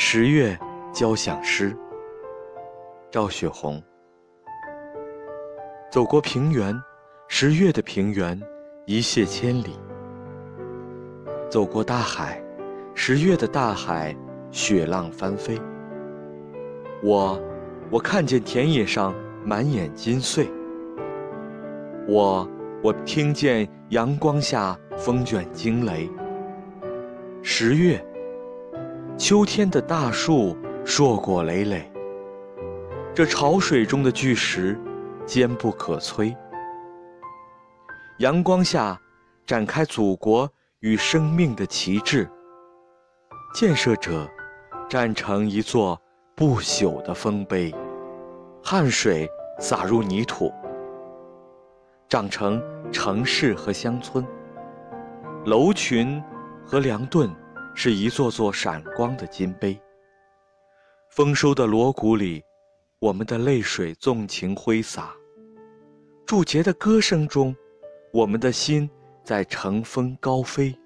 十月交响诗，赵雪红。走过平原，十月的平原一泻千里；走过大海，十月的大海雪浪翻飞。我，我看见田野上满眼金穗。我，我听见阳光下风卷惊雷。十月。秋天的大树硕果累累，这潮水中的巨石坚不可摧。阳光下展开祖国与生命的旗帜，建设者站成一座不朽的丰碑，汗水洒入泥土，长成城市和乡村，楼群和梁盾。是一座座闪光的金杯。丰收的锣鼓里，我们的泪水纵情挥洒；祝捷的歌声中，我们的心在乘风高飞。